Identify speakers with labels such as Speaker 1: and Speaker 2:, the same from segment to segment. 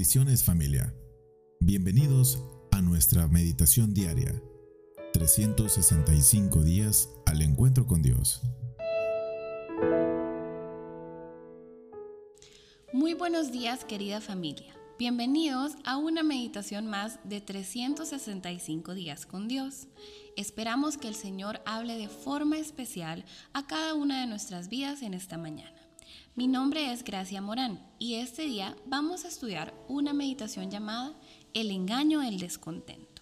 Speaker 1: Bendiciones familia. Bienvenidos a nuestra meditación diaria. 365 días al encuentro con Dios.
Speaker 2: Muy buenos días querida familia. Bienvenidos a una meditación más de 365 días con Dios. Esperamos que el Señor hable de forma especial a cada una de nuestras vidas en esta mañana. Mi nombre es Gracia Morán y este día vamos a estudiar una meditación llamada El engaño del descontento.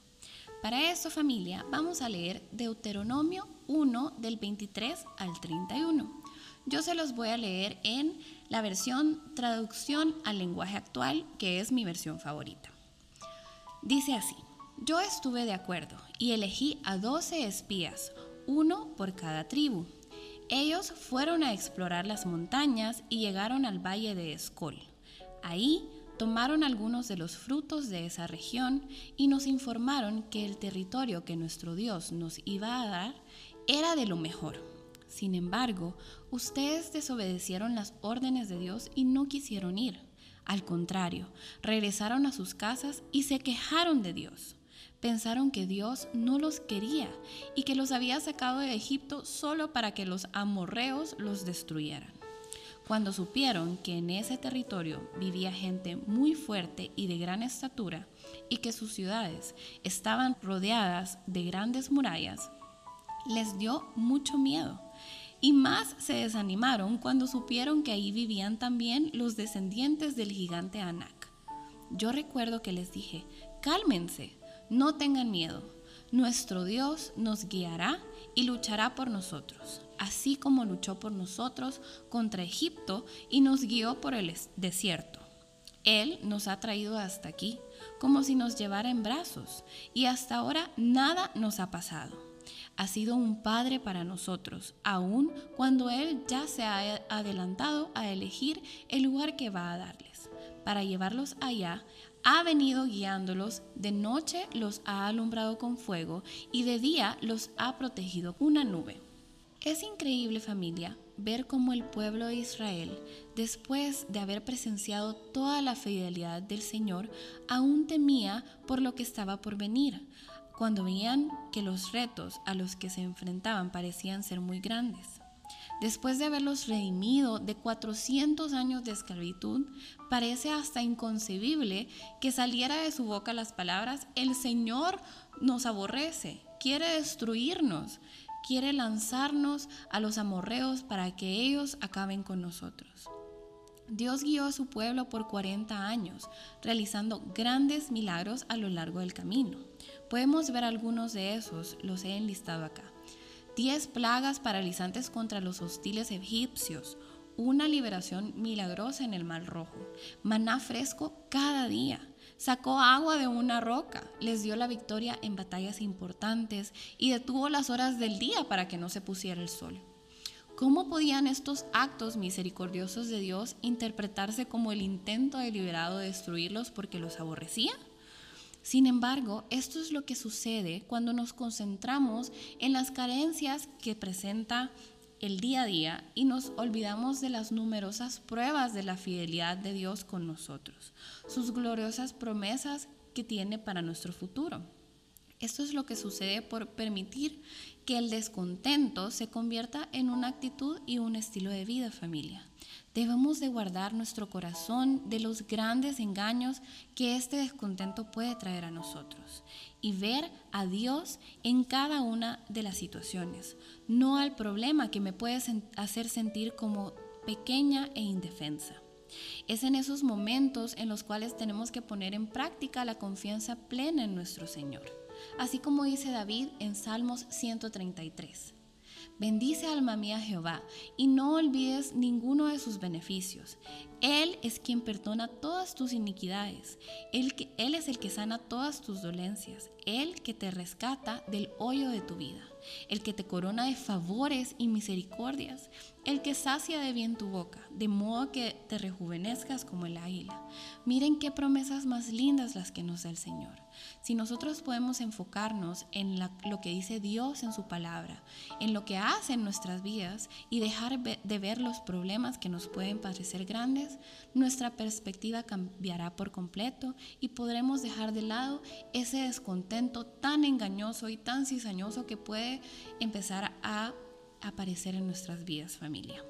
Speaker 2: Para esto familia vamos a leer Deuteronomio 1 del 23 al 31. Yo se los voy a leer en la versión traducción al lenguaje actual, que es mi versión favorita. Dice así, yo estuve de acuerdo y elegí a 12 espías, uno por cada tribu ellos fueron a explorar las montañas y llegaron al valle de Escol. Ahí tomaron algunos de los frutos de esa región y nos informaron que el territorio que nuestro Dios nos iba a dar era de lo mejor. Sin embargo, ustedes desobedecieron las órdenes de Dios y no quisieron ir. Al contrario, regresaron a sus casas y se quejaron de Dios pensaron que Dios no los quería y que los había sacado de Egipto solo para que los amorreos los destruyeran. Cuando supieron que en ese territorio vivía gente muy fuerte y de gran estatura y que sus ciudades estaban rodeadas de grandes murallas, les dio mucho miedo. Y más se desanimaron cuando supieron que ahí vivían también los descendientes del gigante Anak. Yo recuerdo que les dije, cálmense, no tengan miedo, nuestro Dios nos guiará y luchará por nosotros, así como luchó por nosotros contra Egipto y nos guió por el desierto. Él nos ha traído hasta aquí, como si nos llevara en brazos, y hasta ahora nada nos ha pasado. Ha sido un padre para nosotros, aun cuando Él ya se ha adelantado a elegir el lugar que va a darles, para llevarlos allá ha venido guiándolos, de noche los ha alumbrado con fuego y de día los ha protegido una nube. Es increíble familia ver cómo el pueblo de Israel, después de haber presenciado toda la fidelidad del Señor, aún temía por lo que estaba por venir, cuando veían que los retos a los que se enfrentaban parecían ser muy grandes. Después de haberlos redimido de 400 años de esclavitud, parece hasta inconcebible que saliera de su boca las palabras, el Señor nos aborrece, quiere destruirnos, quiere lanzarnos a los amorreos para que ellos acaben con nosotros. Dios guió a su pueblo por 40 años, realizando grandes milagros a lo largo del camino. Podemos ver algunos de esos, los he enlistado acá. Diez plagas paralizantes contra los hostiles egipcios, una liberación milagrosa en el Mar Rojo, maná fresco cada día, sacó agua de una roca, les dio la victoria en batallas importantes y detuvo las horas del día para que no se pusiera el sol. ¿Cómo podían estos actos misericordiosos de Dios interpretarse como el intento deliberado de destruirlos porque los aborrecía? Sin embargo, esto es lo que sucede cuando nos concentramos en las carencias que presenta el día a día y nos olvidamos de las numerosas pruebas de la fidelidad de Dios con nosotros, sus gloriosas promesas que tiene para nuestro futuro. Esto es lo que sucede por permitir que el descontento se convierta en una actitud y un estilo de vida familia. Debemos de guardar nuestro corazón de los grandes engaños que este descontento puede traer a nosotros y ver a Dios en cada una de las situaciones, no al problema que me puede hacer sentir como pequeña e indefensa. Es en esos momentos en los cuales tenemos que poner en práctica la confianza plena en nuestro Señor, así como dice David en Salmos 133. Bendice alma mía Jehová y no olvides ninguno de sus beneficios. Él es quien perdona todas tus iniquidades. Él, es el que sana todas tus dolencias. Él que te rescata del hoyo de tu vida. El que te corona de favores y misericordias. El que sacia de bien tu boca, de modo que te rejuvenezcas como el águila. Miren qué promesas más lindas las que nos da el Señor. Si nosotros podemos enfocarnos en lo que dice Dios en su palabra, en lo que hace en nuestras vidas y dejar de ver los problemas que nos pueden parecer grandes, nuestra perspectiva cambiará por completo y podremos dejar de lado ese descontento tan engañoso y tan cizañoso que empezar a aparecer en nuestras vidas, familia.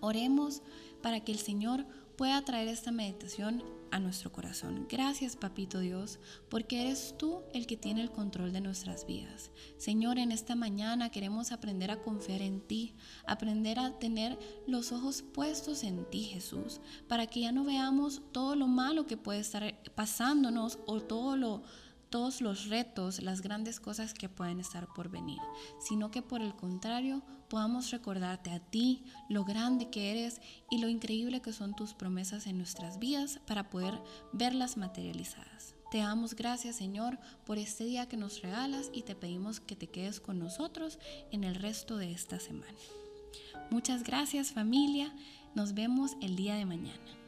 Speaker 2: Oremos para que el Señor pueda traer esta meditación a nuestro corazón. Gracias, Papito Dios, porque eres tú el que tiene el control de nuestras vidas. Señor, en esta mañana queremos aprender a confiar en ti, aprender a tener los ojos puestos en ti, Jesús, para que ya no veamos todo lo malo que puede estar pasándonos o todo lo todos los retos, las grandes cosas que pueden estar por venir, sino que por el contrario podamos recordarte a ti lo grande que eres y lo increíble que son tus promesas en nuestras vidas para poder verlas materializadas. Te damos gracias Señor por este día que nos regalas y te pedimos que te quedes con nosotros en el resto de esta semana. Muchas gracias familia, nos vemos el día de mañana.